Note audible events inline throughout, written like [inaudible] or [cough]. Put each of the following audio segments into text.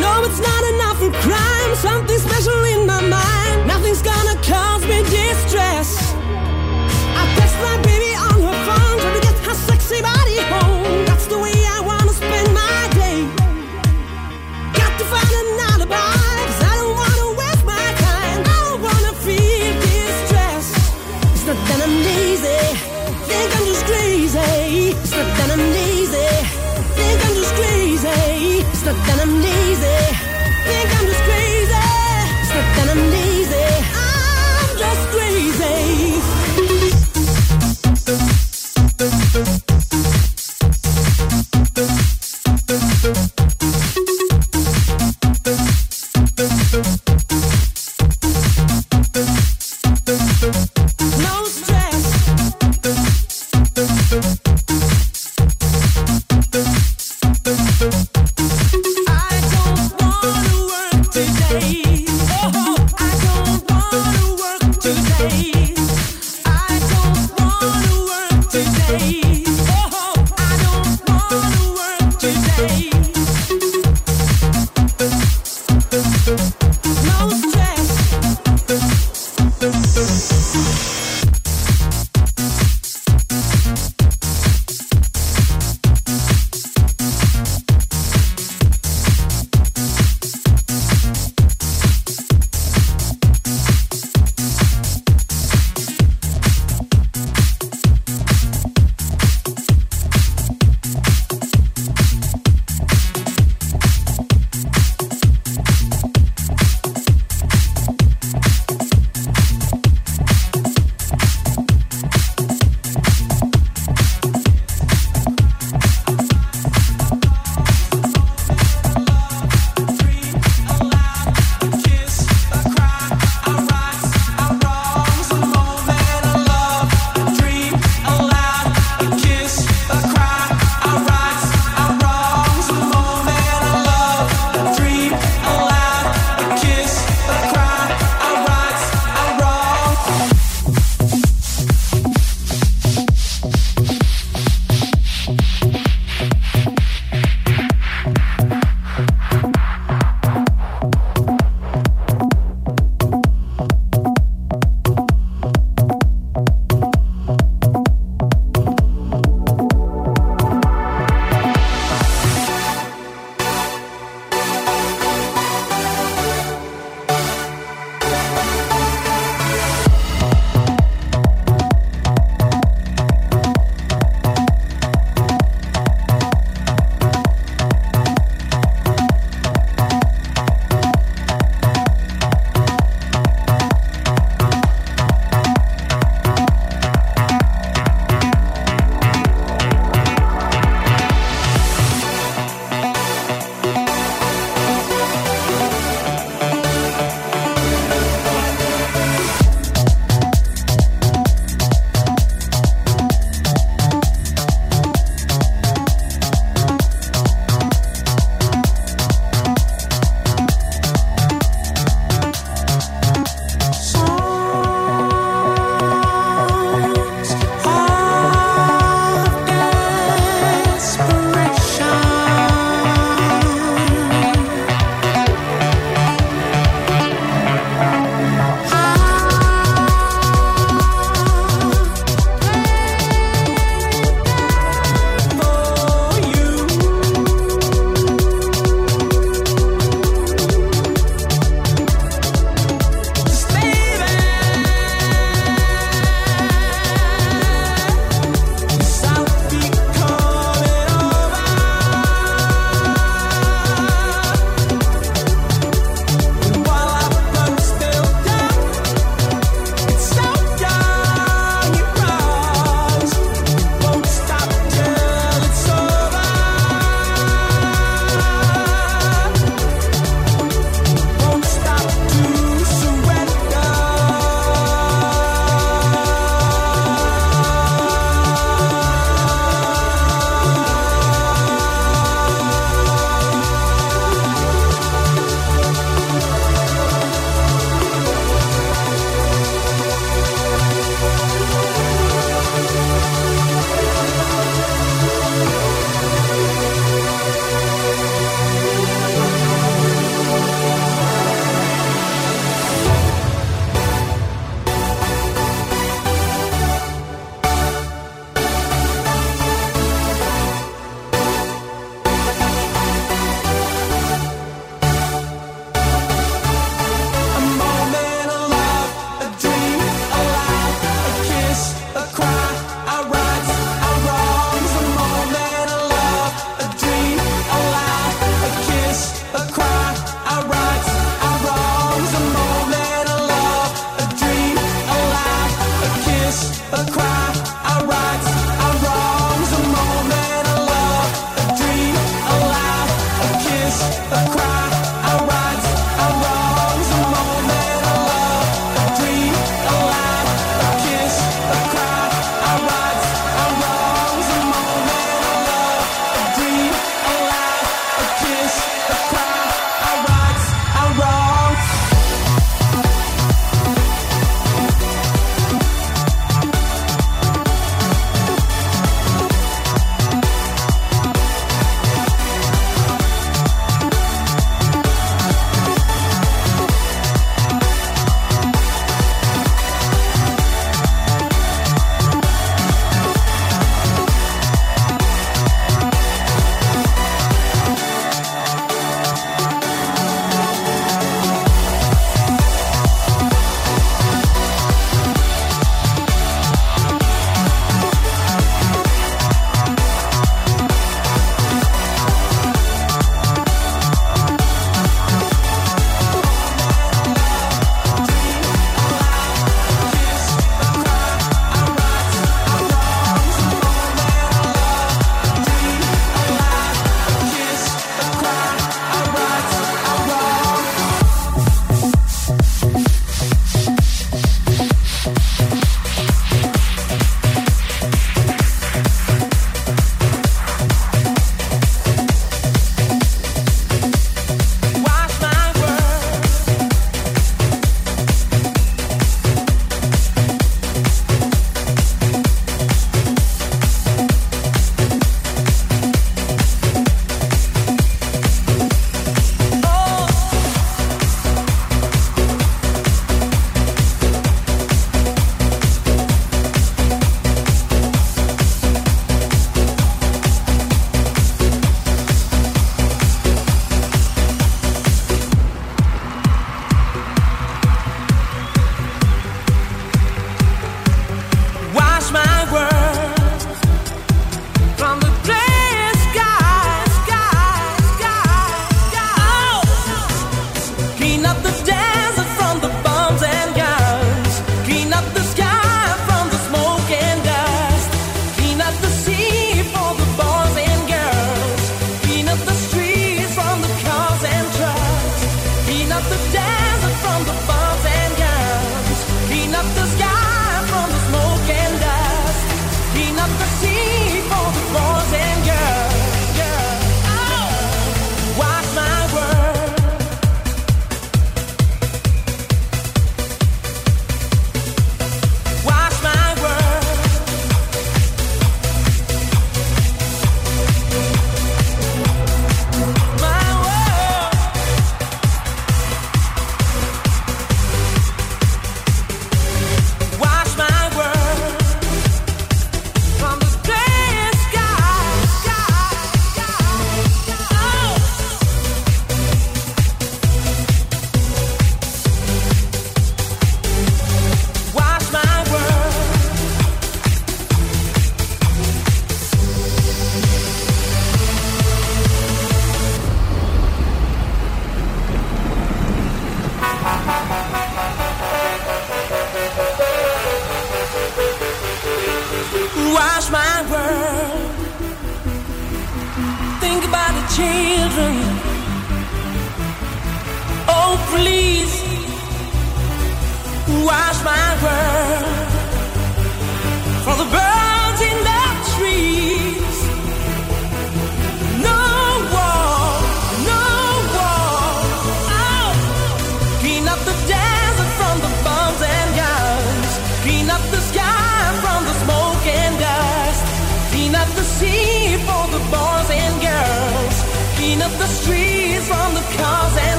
know it's not enough for crime. Something special in my mind.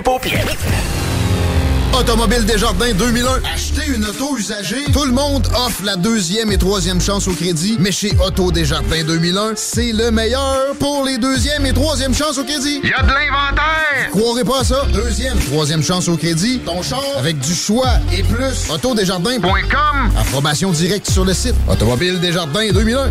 Les paupières. Automobile Desjardins 2001. Acheter une auto usagée. Tout le monde offre la deuxième et troisième chance au crédit. Mais chez Auto Desjardins 2001, c'est le meilleur pour les deuxième et troisième chances au crédit. Il y a de l'inventaire. Croirez pas à ça. Deuxième, troisième chance au crédit. Ton char avec du choix et plus. Autodesjardins.com. Approbation directe sur le site. Automobile Desjardins 2001.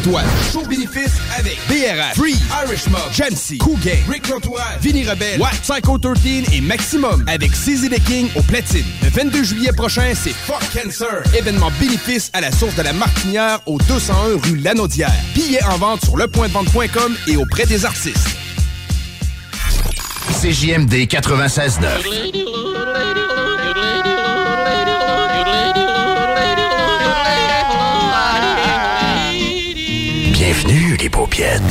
tatouage. Show bénéfice avec BRF, Free, Irish Mob, Jamsey, Cool Gang, Rick L'Entourage, Vinny Rebelle, What, Psycho 13 et Maximum avec CZ King au platine. Le 22 juillet prochain, c'est Fuck Cancer. Événement bénéfice à la source de la Martinière au 201 rue Lanaudière. Billets en vente sur lepointdevente.com et auprès des artistes. CJMD 96.9. paupiètes.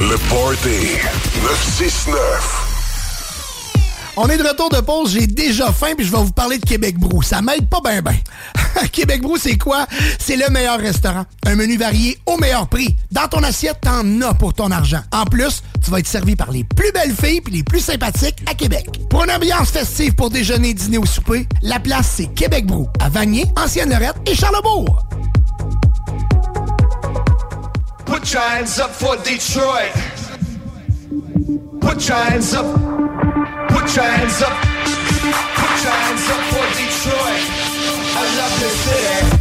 Le Party 969. On est de retour de pause, j'ai déjà faim puis je vais vous parler de Québec Brou. Ça m'aide pas ben ben. [laughs] Québec Brou, c'est quoi? C'est le meilleur restaurant. Un menu varié au meilleur prix. Dans ton assiette, t'en as pour ton argent. En plus, tu vas être servi par les plus belles filles puis les plus sympathiques à Québec. Pour une ambiance festive pour déjeuner, dîner ou souper, la place, c'est Québec Brou, à Vanier, Ancienne-Lorette et Charlebourg. Put your hands up. Put your hands up for Detroit. I love this city.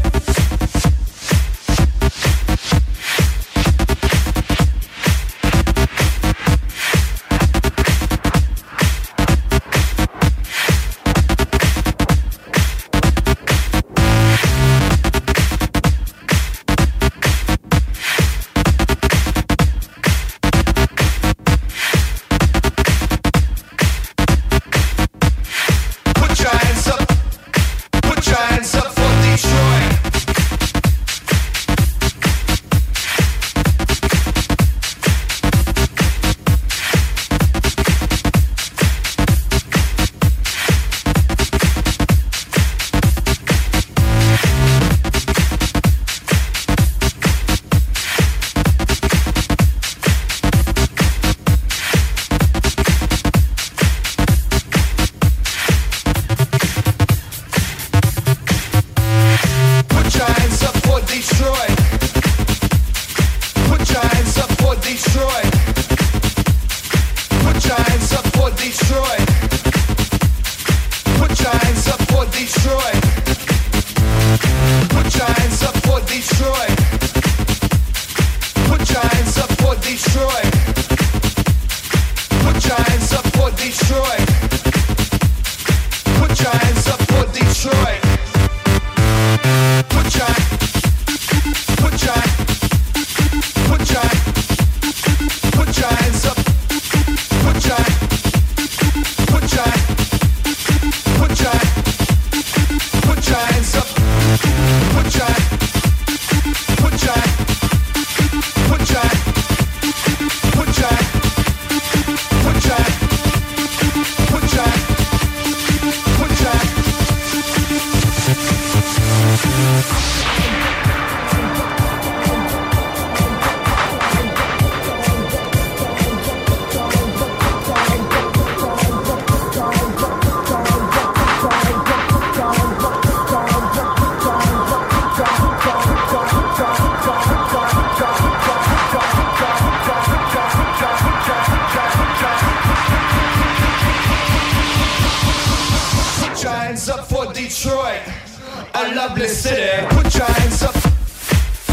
Lovely city. Put your hands up.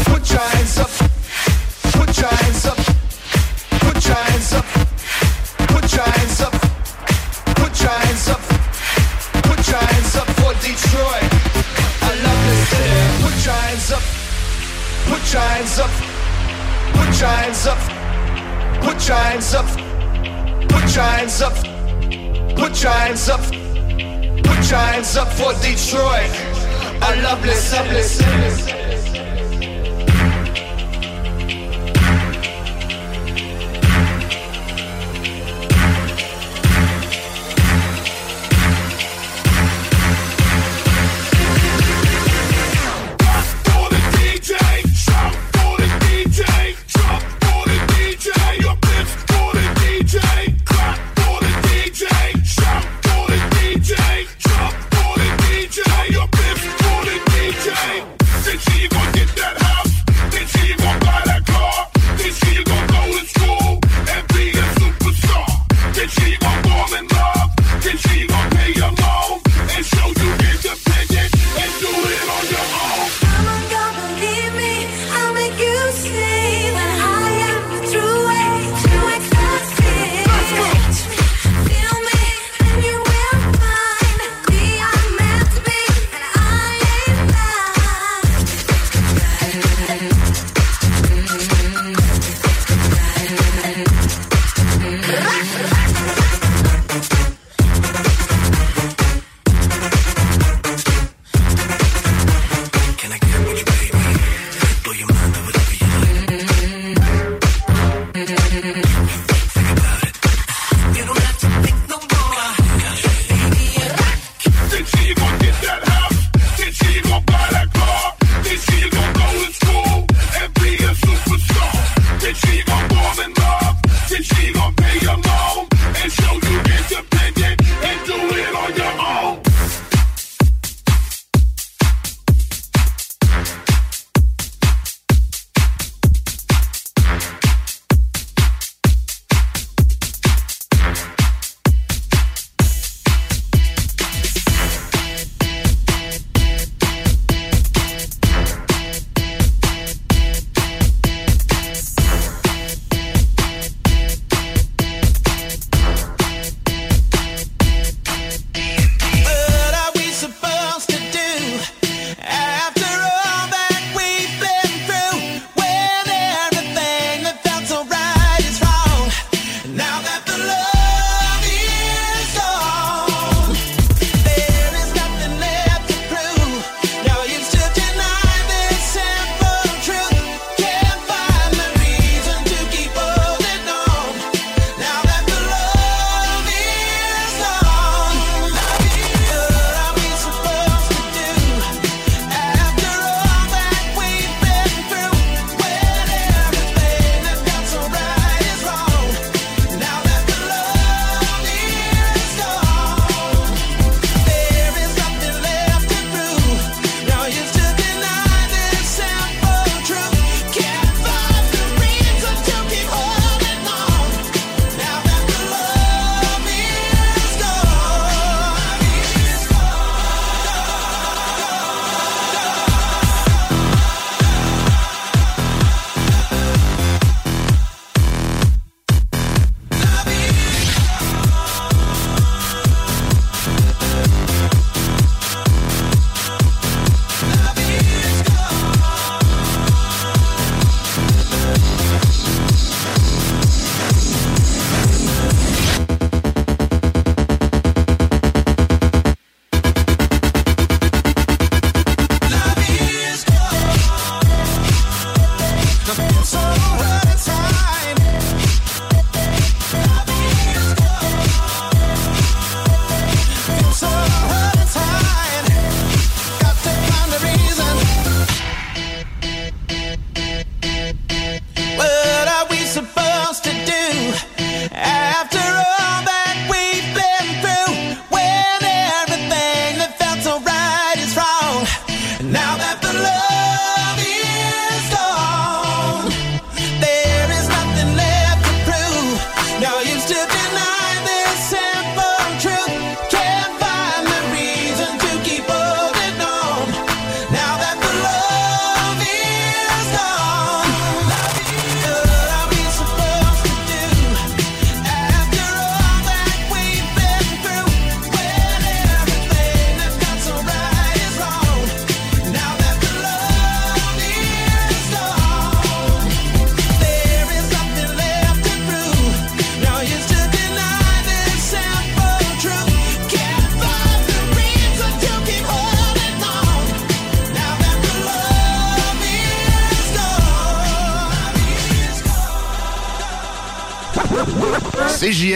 Put your hands up. Put your hands up. Put your hands up. Put your hands up. Put your hands up. Put your hands up for Detroit, a lovely city. Put your hands up. Put your hands up. Put your hands up. Put your hands up. Put your hands up. Put your hands up. Put your hands up for Detroit, a lovely city. DJ,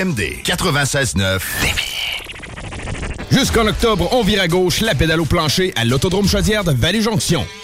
CJMD 96.9 Jusqu'en octobre, on vire à gauche la pédale au plancher à l'Autodrome Chaudière de Vallée-Jonction.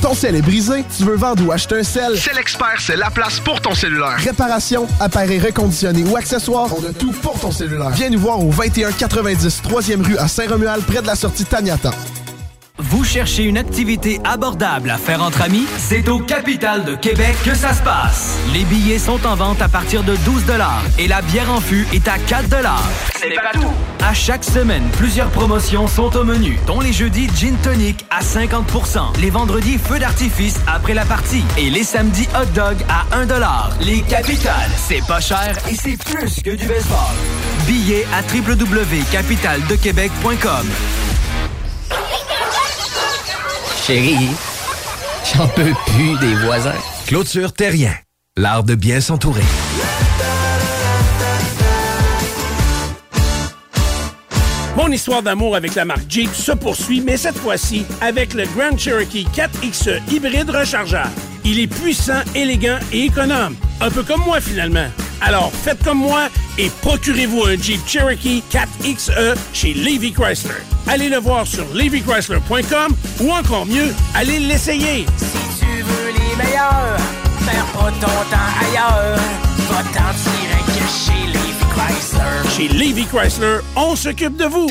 Ton sel est brisé, tu veux vendre ou acheter un sel? C'est l'expert, c'est la place pour ton cellulaire. Réparation, appareil reconditionné ou accessoires, on a tout pour ton cellulaire. Viens nous voir au 2190 3e rue à Saint-Romuald, près de la sortie Taniata. Vous cherchez une activité abordable à faire entre amis? C'est au Capital de Québec que ça se passe. Les billets sont en vente à partir de 12 et la bière en fût est à 4 C'est pas tout. À chaque semaine, plusieurs promotions sont au menu, dont les jeudis Gin Tonic à 50% les vendredis Feu d'artifice après la partie et les samedis Hot Dog à 1 Les Capitales, c'est pas cher et c'est plus que du baseball. Billets à www.capitaldequebec.com Chérie, j'en peux plus des voisins. Clôture Terrien, l'art de bien s'entourer. Mon histoire d'amour avec la marque Jeep se poursuit, mais cette fois-ci avec le Grand Cherokee 4XE hybride rechargeable. Il est puissant, élégant et économe. Un peu comme moi finalement. Alors faites comme moi et procurez-vous un Jeep Cherokee 4XE chez Levy Chrysler. Allez le voir sur levychrysler.com ou encore mieux, allez l'essayer. Si tu veux les meilleurs, perds pas ailleurs. Va t'en tirer que chez Chrysler. Chez Levy Chrysler, on s'occupe de vous.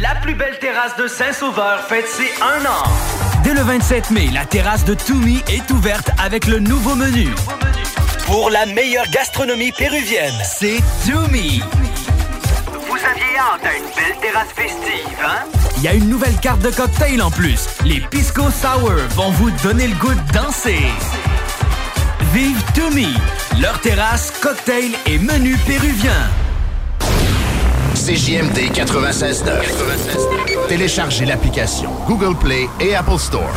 La plus belle terrasse de Saint-Sauveur fête ses un an. Dès le 27 mai, la terrasse de Toumi est ouverte avec le nouveau menu. Pour la meilleure gastronomie péruvienne, c'est Toumi. Vous aviez hâte à une belle terrasse festive, hein? Il y a une nouvelle carte de cocktail en plus. Les Pisco Sour vont vous donner le goût de danser. Vive Toumi, leur terrasse, cocktail et menu péruvien. CJMD 96.9. Téléchargez l'application Google Play et Apple Store.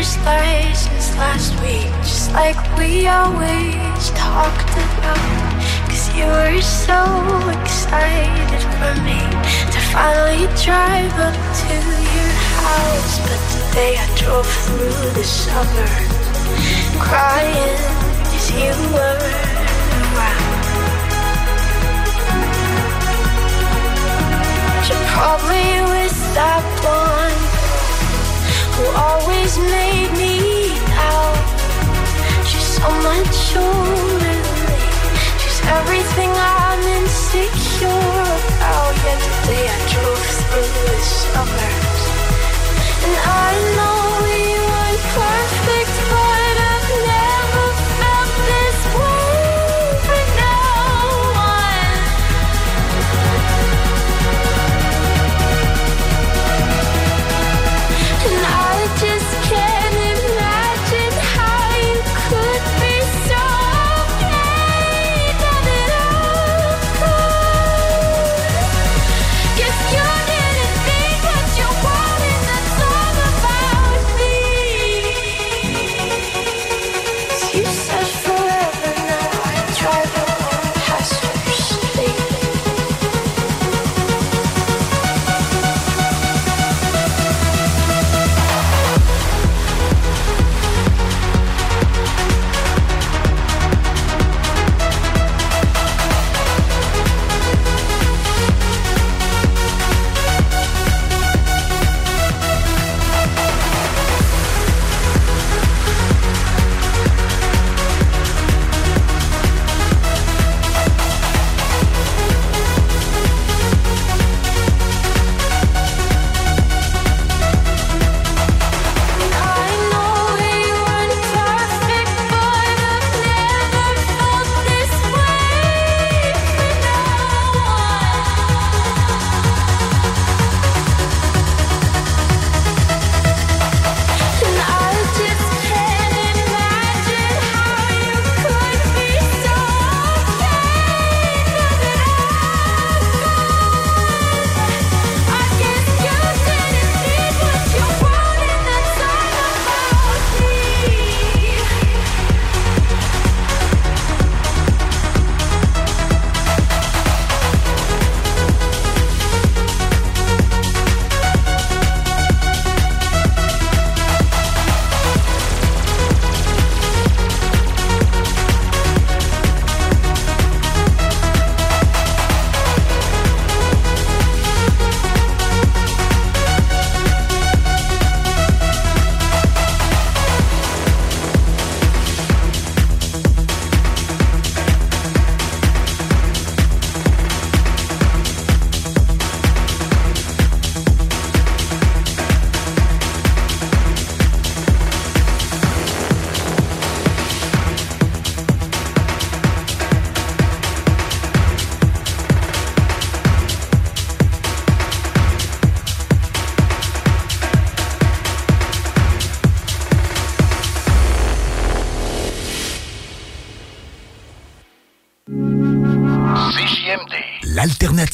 Driver's license last week, just like we always talked about. Cause you were so excited for me to finally drive up to your house. But today I drove through the suburbs crying cause you were around. You're probably with that one and I know we weren't perfect, but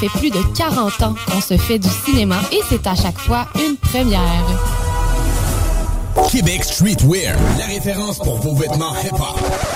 Fait plus de 40 ans qu'on se fait du cinéma et c'est à chaque fois une première. Québec Streetwear, la référence pour vos vêtements hip-hop.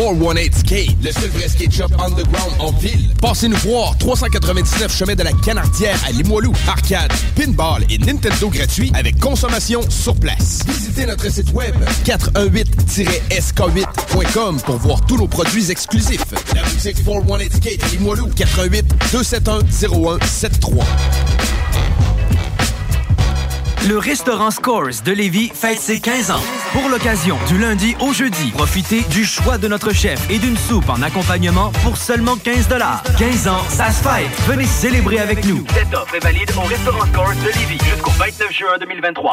418 Skate, le seul vrai skate shop underground en ville. Passez nous voir, 399 chemin de la Canardière à Limoilou. Arcade, pinball et Nintendo gratuit avec consommation sur place. Visitez notre site web 418-sk8.com pour voir tous nos produits exclusifs. La boutique 418 Skate Limoilou, 418 271 0173. Le restaurant Scores de Lévis fête ses 15 ans. Pour l'occasion, du lundi au jeudi, profitez du choix de notre chef et d'une soupe en accompagnement pour seulement 15 15 ans, ça se fête. Venez célébrer avec nous. Cette offre est valide au restaurant Scores de Lévis jusqu'au 29 juin 2023.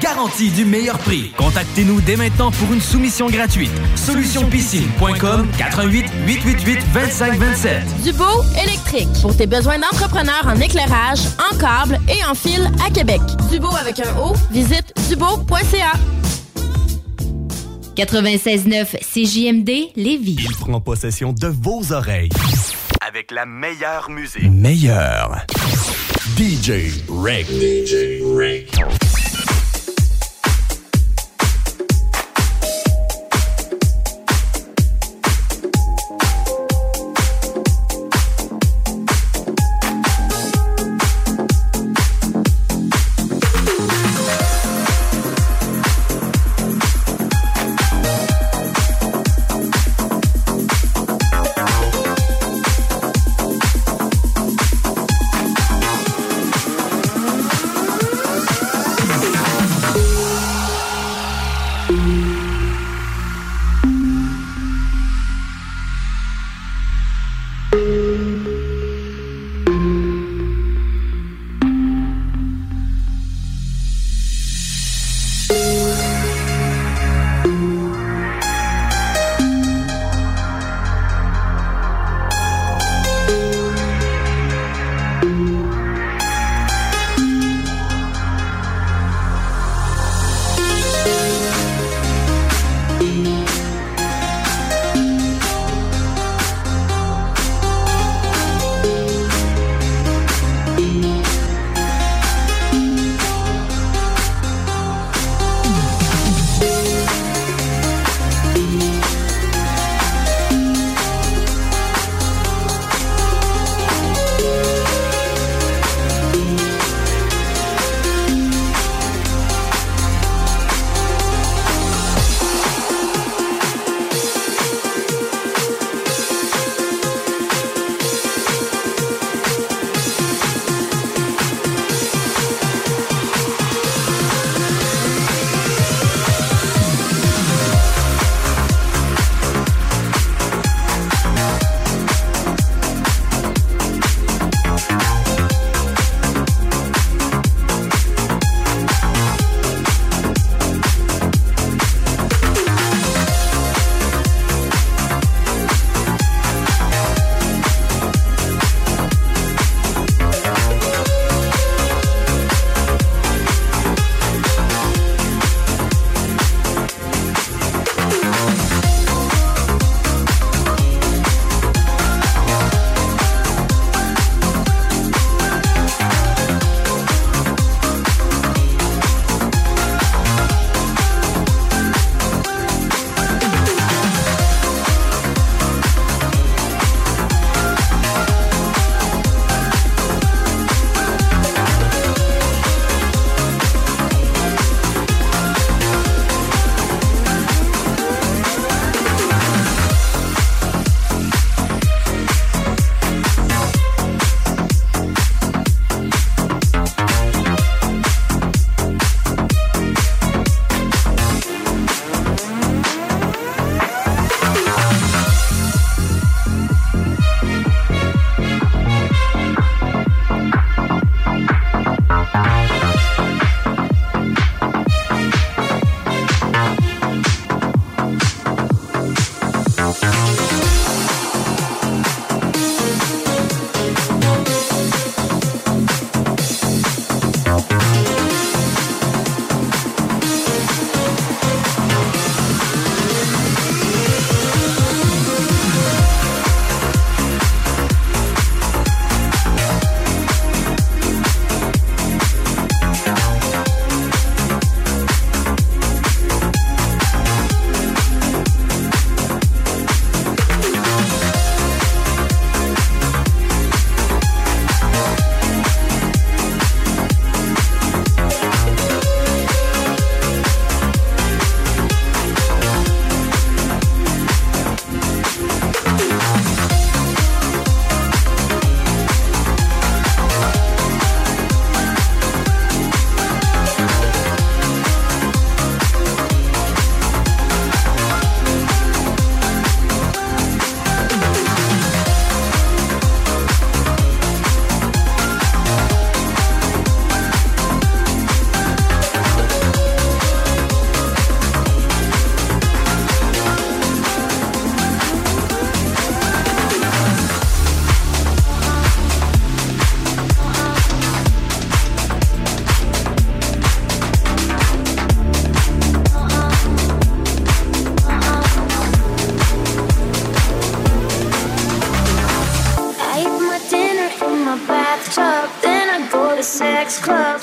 Garantie du meilleur prix. Contactez-nous dès maintenant pour une soumission gratuite. Solutionpiscine.com 88 888 2527. Dubo électrique. Pour tes besoins d'entrepreneurs en éclairage, en câble et en fil à Québec. Dubo avec un O, visite dubo.ca. 96.9 CJMD Lévis. Il prend possession de vos oreilles. Avec la meilleure musique. Meilleur. DJ Reg. DJ Reg.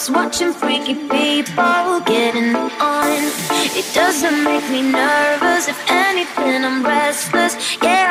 Watching freaky people getting on. It doesn't make me nervous, if anything, I'm restless. Yeah,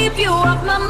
keep you off my mind.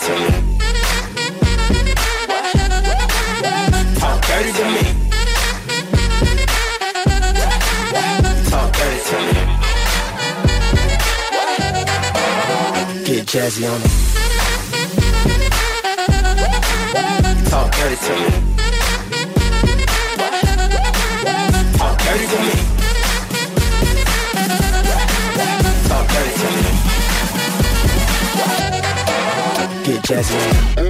To me. Talk dirty to me. Talk dirty to me. Get jazzy on it. Talk dirty to me. Talk dirty to me. Jazzy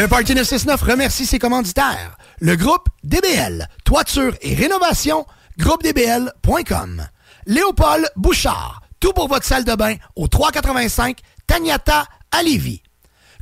Le Parti 969 remercie ses commanditaires. Le groupe DBL, toiture et rénovation, groupedbl.com. Léopold Bouchard, tout pour votre salle de bain au 385 Tagnata à Lévis.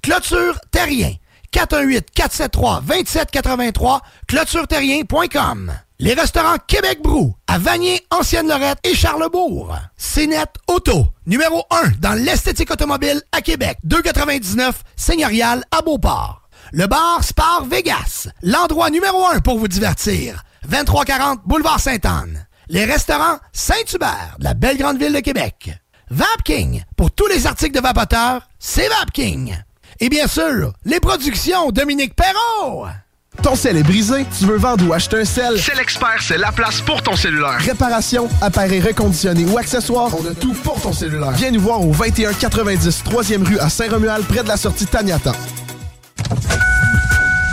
Clôture Terrien, 418-473-2783, clôtureterrien.com. Les restaurants Québec Brou, à Vanier, Ancienne-Lorette et Charlebourg. CNET Auto, numéro 1 dans l'esthétique automobile à Québec. 299 Seigneurial à Beauport. Le bar Spar Vegas, l'endroit numéro 1 pour vous divertir. 2340 Boulevard Sainte-Anne. Les restaurants Saint-Hubert, de la belle grande ville de Québec. Vapking, pour tous les articles de vapoteurs, c'est Vapking. Et bien sûr, les productions Dominique Perrault. Ton sel est brisé, tu veux vendre ou acheter un sel? C'est l'expert, c'est la place pour ton cellulaire. Réparation, appareil reconditionné ou accessoires, on a tout pour ton cellulaire. Viens nous voir au 2190 3e rue à Saint-Romuald, près de la sortie Taniata. Thank you.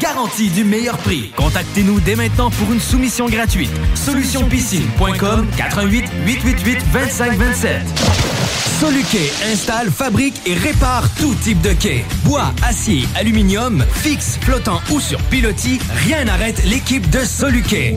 Garantie du meilleur prix. Contactez-nous dès maintenant pour une soumission gratuite. Solutionpiscine.com 88 888 2527. Soluquet installe, fabrique et répare tout type de quai. Bois, acier, aluminium, fixe, flottant ou sur pilotis, rien n'arrête l'équipe de Soluquet.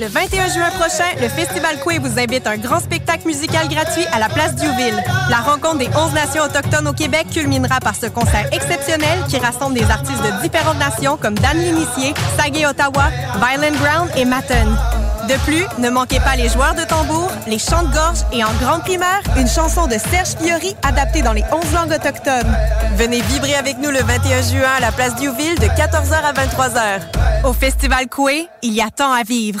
Le 21 juin prochain, le Festival Coué vous invite à un grand spectacle musical gratuit à la place Diouville. La rencontre des 11 nations autochtones au Québec culminera par ce concert exceptionnel qui rassemble des artistes de différentes nations comme Dan L'Initié, Sagé Ottawa, Violent Ground et Matten. De plus, ne manquez pas les joueurs de tambour, les chants de gorge et en grande primeur, une chanson de Serge Fiori adaptée dans les 11 langues autochtones. Venez vibrer avec nous le 21 juin à la place Diouville de 14h à 23h. Au Festival Coué, il y a tant à vivre.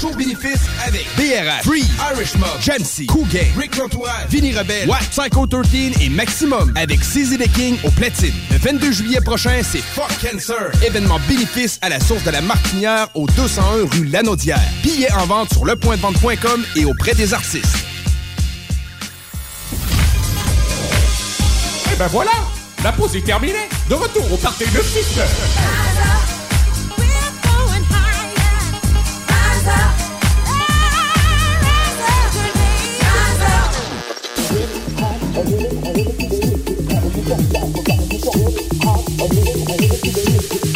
Show bénéfice avec BRH, Free, Irish Mob, Jancy, Cougar, Rick L'Entourage, Vinny Rebelle, Watt, Psycho 13 et Maximum avec CZ the King au platine. Le 22 juillet prochain, c'est Fuck Cancer. Événement bénéfice à la source de la Martinière au 201 rue Lanaudière. Billets en vente sur lepointdevente.com et auprès des artistes. Et ben voilà, la pause est terminée. De retour au party de 6 I'm gonna I really, I of I I I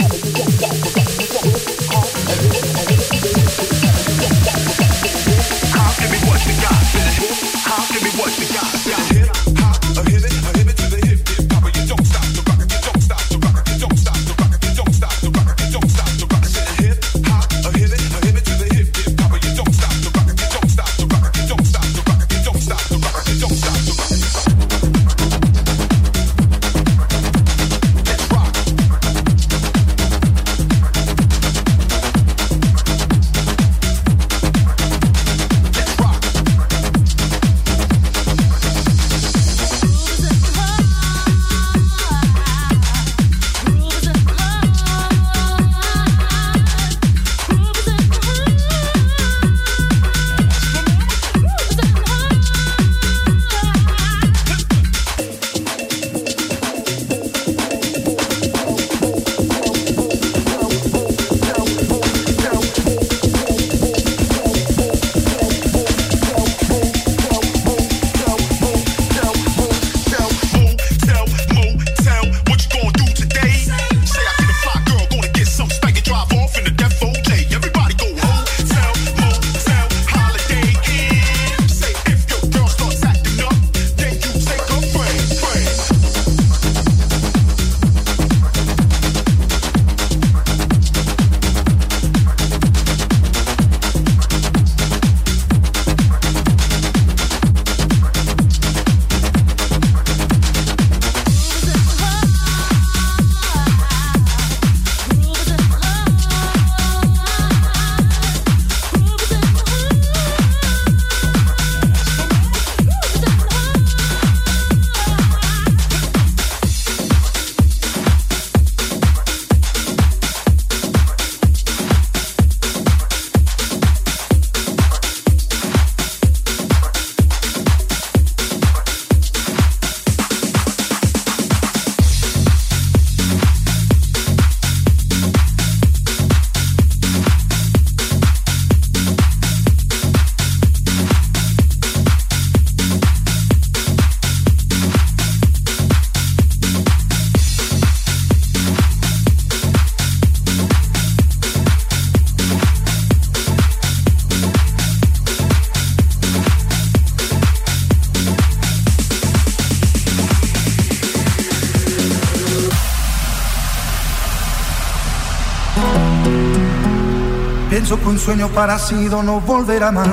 sueño parecido no volverá más.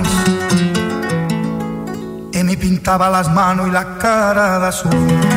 Y me pintaba las manos y la cara de azul.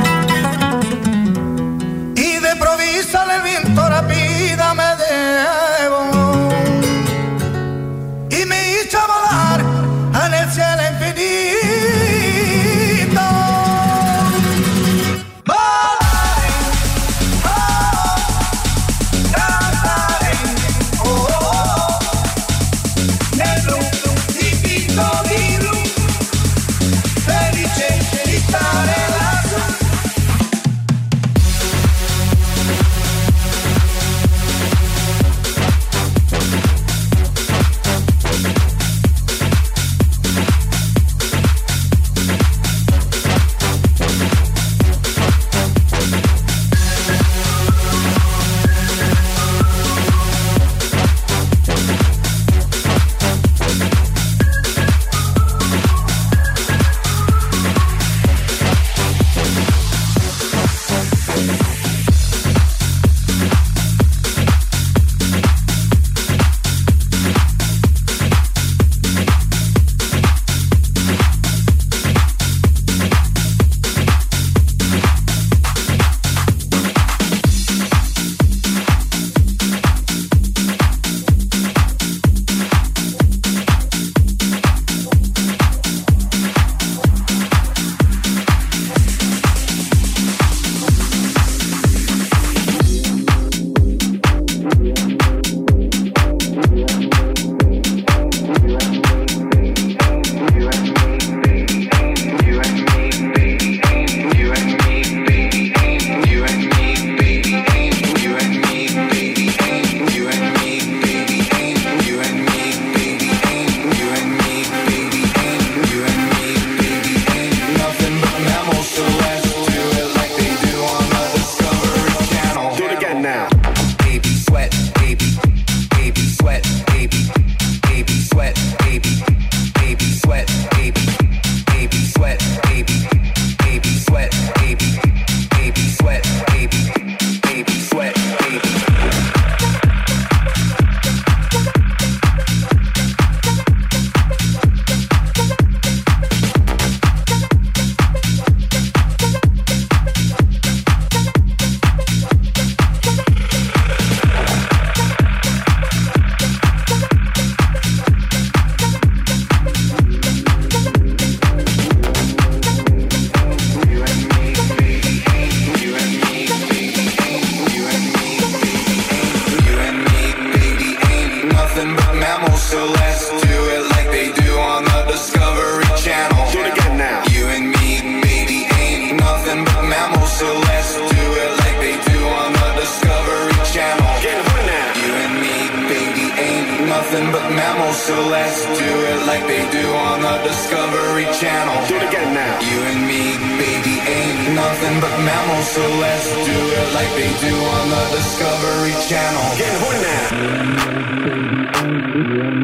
channel. Getting horny now.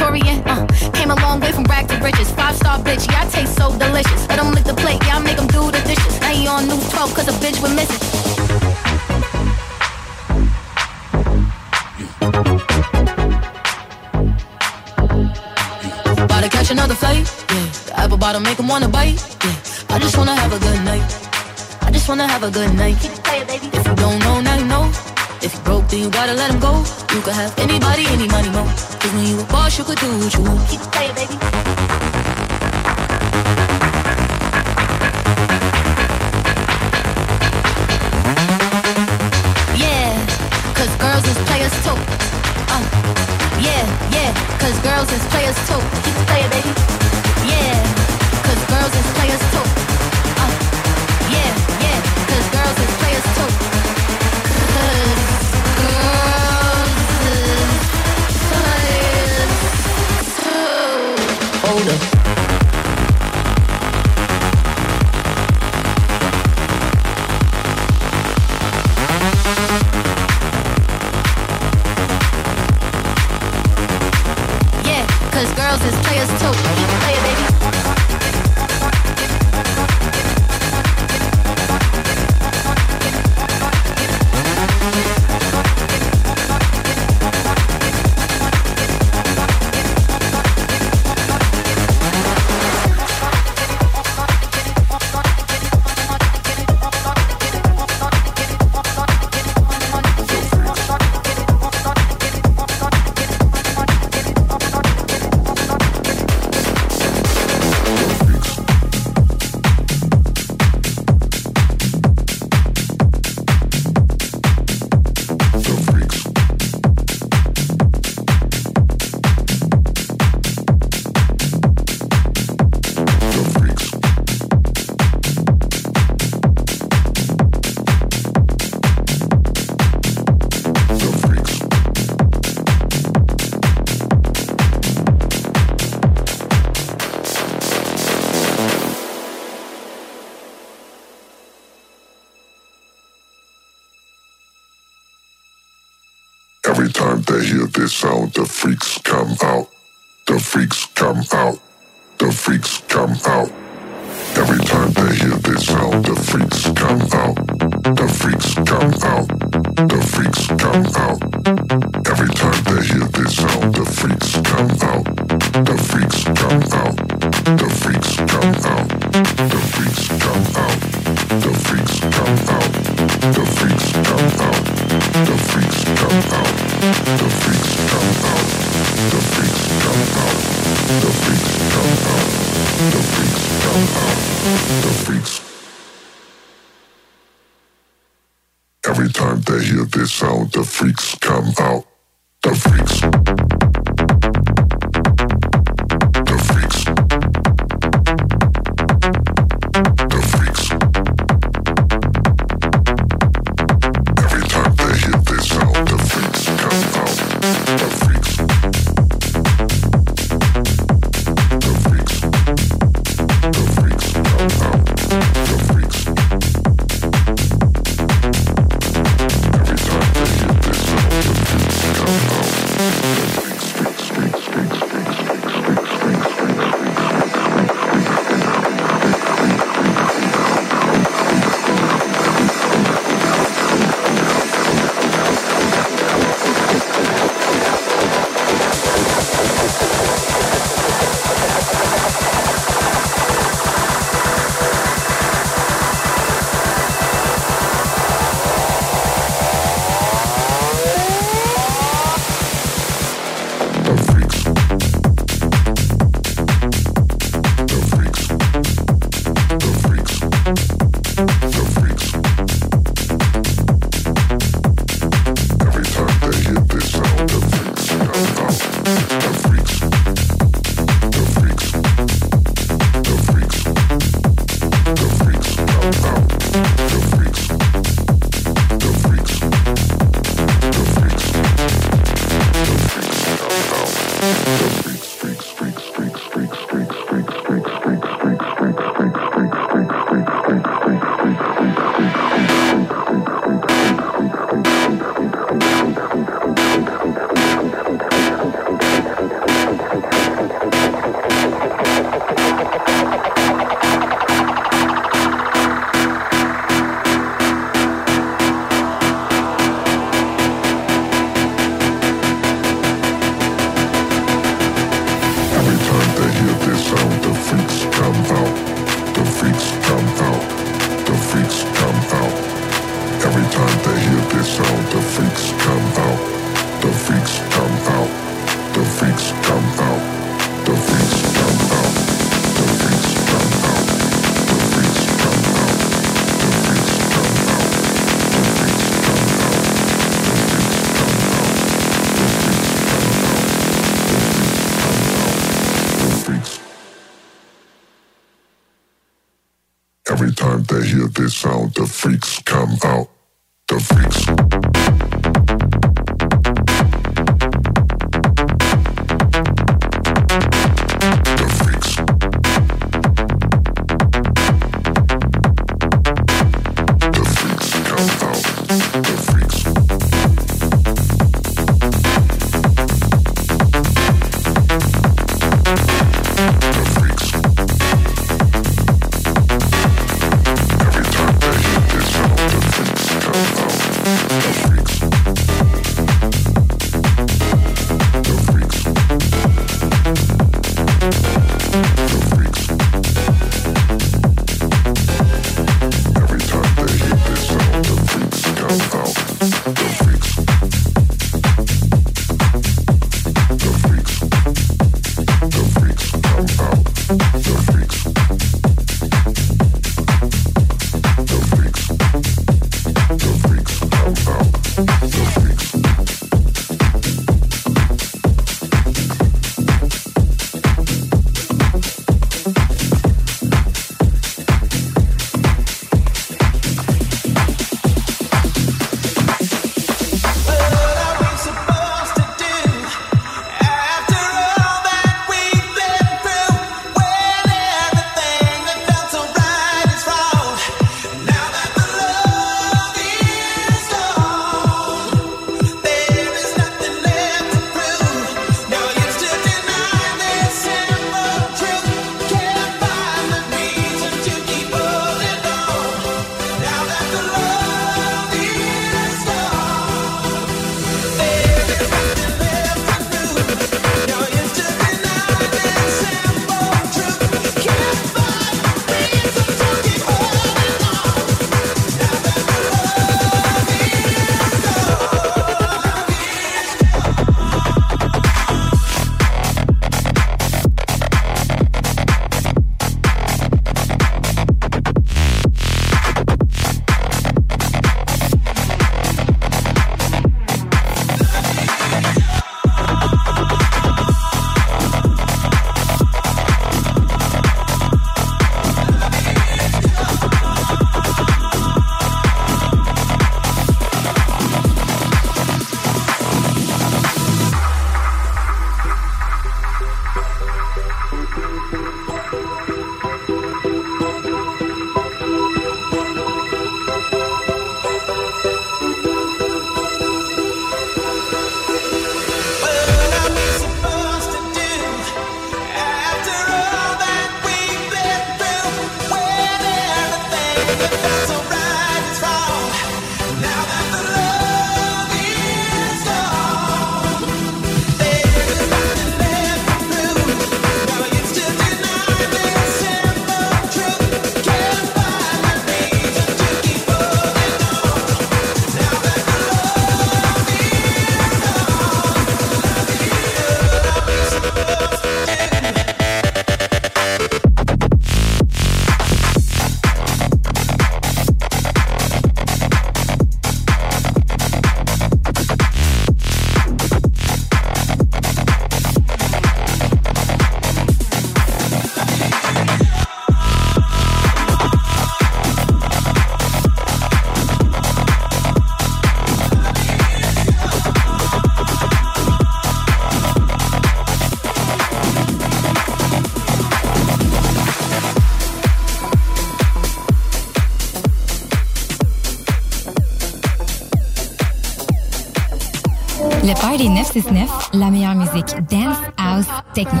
969, la meilleure musique dance, house, techno.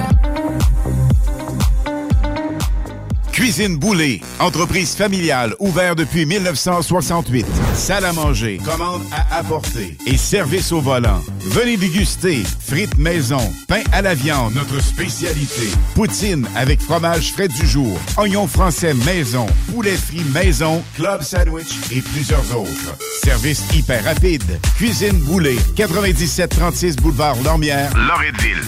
Cuisine Boulée, entreprise familiale ouverte depuis 1968. Salle à manger, commande à apporter et service au volant. Venez déguster frites maison, pain à la viande, notre spécialité. Poutine avec fromage frais du jour, oignons français maison, poulet frit maison, club sandwich et plusieurs autres. Service hyper rapide. Cuisine Boulée, 9736 boulevard Lormière, Loretteville.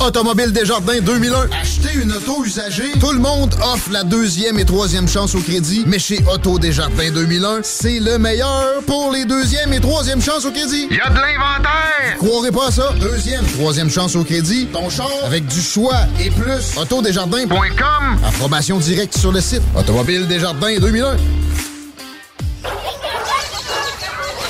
Automobile Desjardins 2001. Acheter une auto usagée. Tout le monde offre la deuxième et troisième chance au crédit, mais chez Auto Desjardins 2001, c'est le meilleur pour les deuxième et troisième chances au crédit. Y a de l'inventaire! Croirez pas à ça. Deuxième, troisième chance au crédit. Ton char avec du choix et plus. Autodesjardins.com. Approbation directe sur le site. Automobile Desjardins 2001.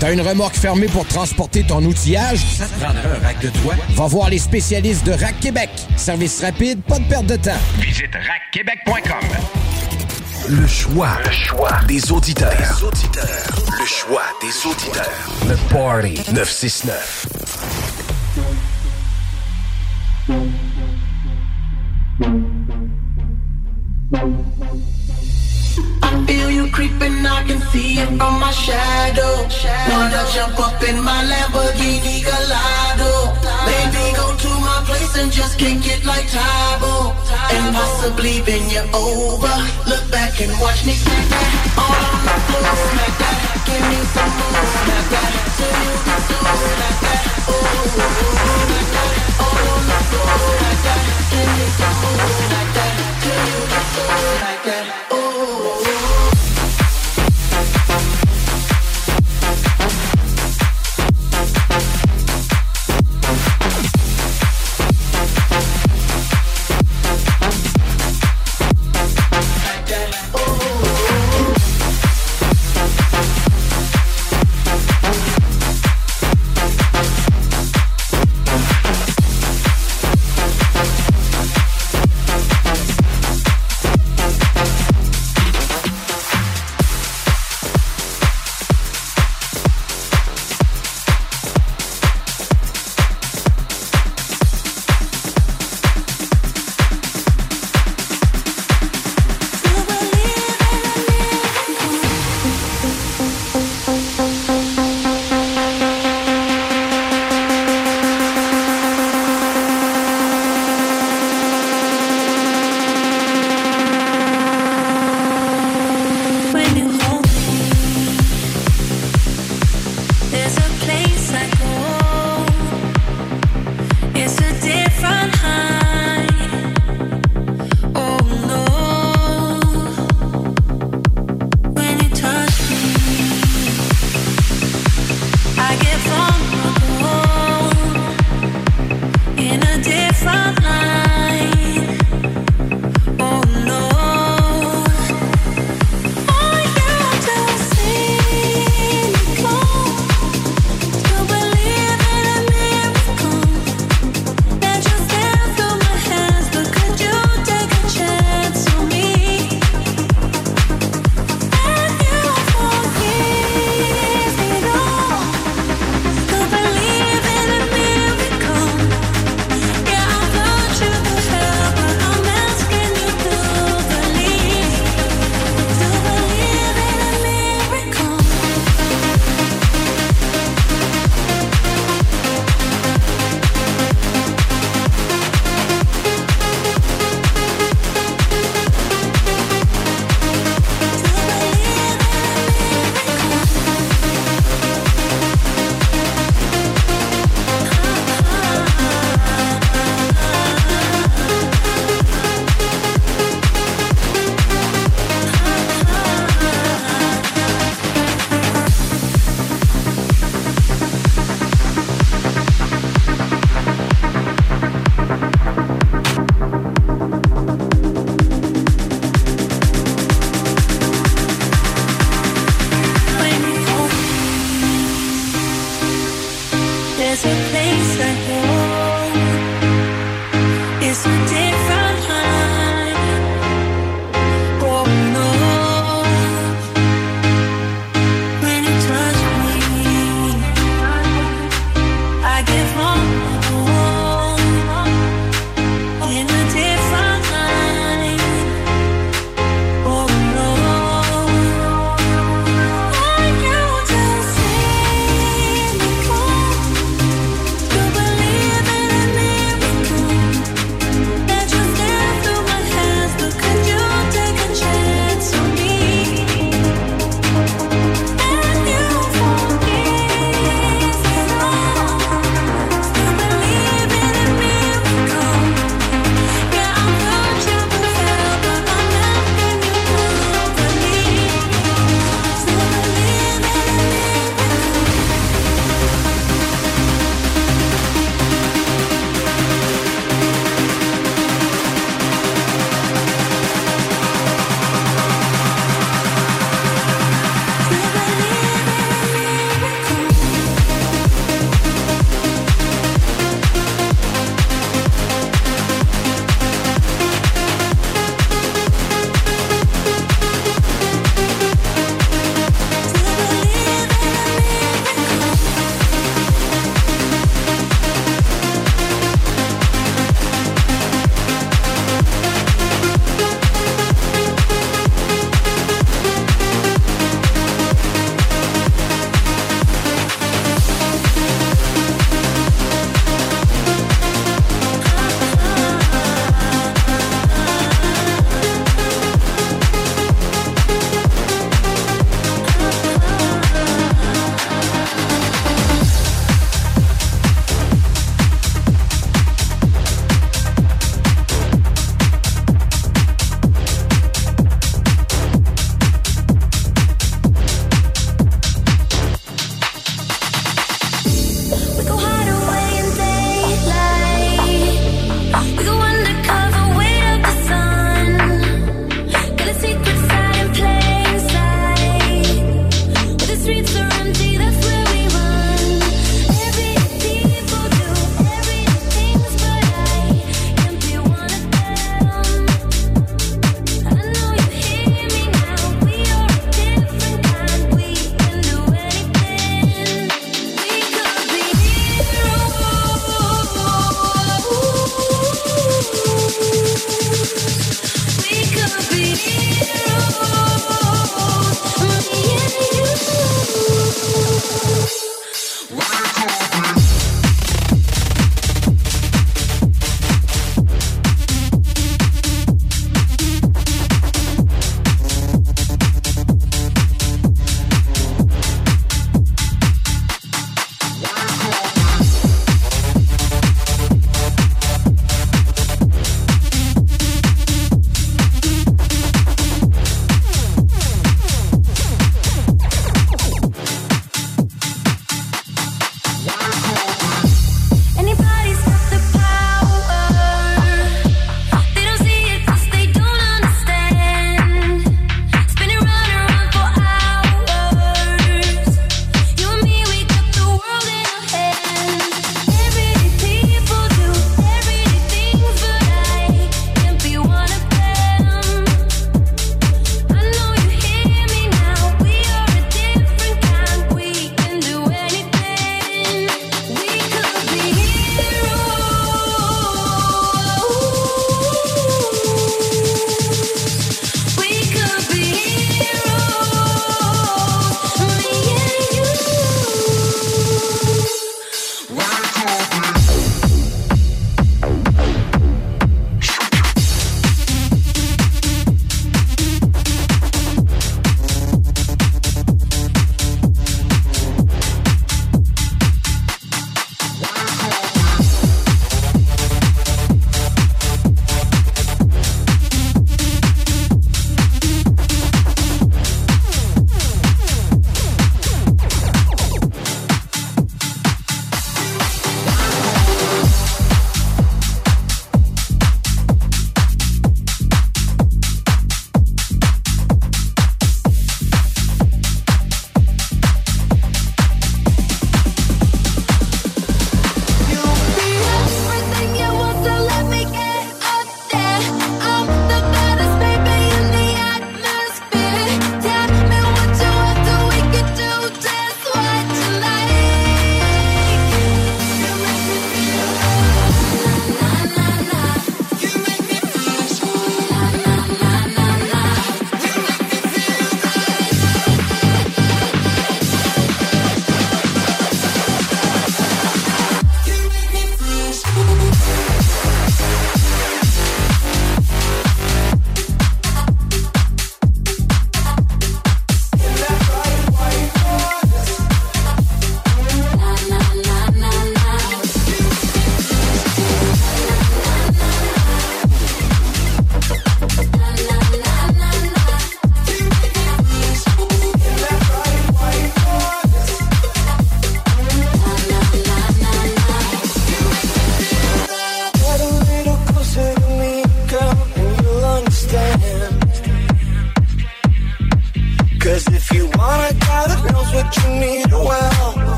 T'as une remorque fermée pour transporter ton outillage? Ça te prendra un rack de toi? Va voir les spécialistes de Rack Québec. Service rapide, pas de perte de temps. Visite rackquebec.com. Le choix. Le choix des auditeurs. Le choix des auditeurs. Le Party 969. I feel you creeping, I can see it from my shadow. Wanna jump up in my Lamborghini Gallardo. Go to my place and just kick it like Tybo. Over. Look back and watch me smack that. On the floor, that. Give me some more, smack that. Till you so smack that. Oh,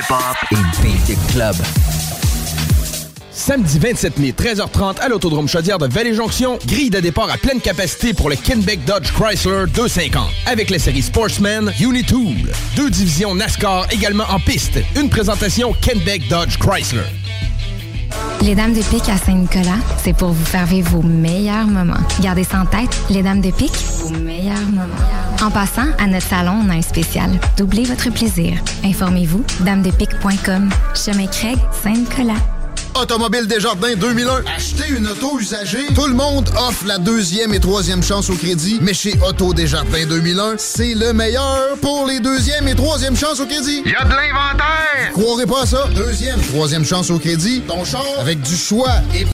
hip-hop et beat the club. Samedi 27 mai, 13h30 à l'Autodrome Chaudière de Vallée-Jonction, grille de départ à pleine capacité pour le Kenbeck Dodge Chrysler 250. Avec la série Sportsman Unitool. Deux divisions NASCAR également en piste. Une présentation Kenbeck Dodge Chrysler. Les Dames de Pique à Saint-Nicolas, c'est pour vous faire vivre vos meilleurs moments. Gardez ça en tête, les Dames de Pique, vos meilleurs moments. En passant, à notre salon, on a un spécial. Doublez votre plaisir. Informez-vous, damedepique.com. Chemin Craig, Saint-Nicolas. Automobile Desjardins 2001. Acheter une auto usagée. Tout le monde offre la deuxième et troisième chance au crédit. Mais chez Auto Desjardins 2001, c'est le meilleur pour les deuxième et troisième chances au crédit. Il y a de l'inventaire! Croirez pas à ça. Deuxième, troisième chance au crédit. Ton char avec du choix et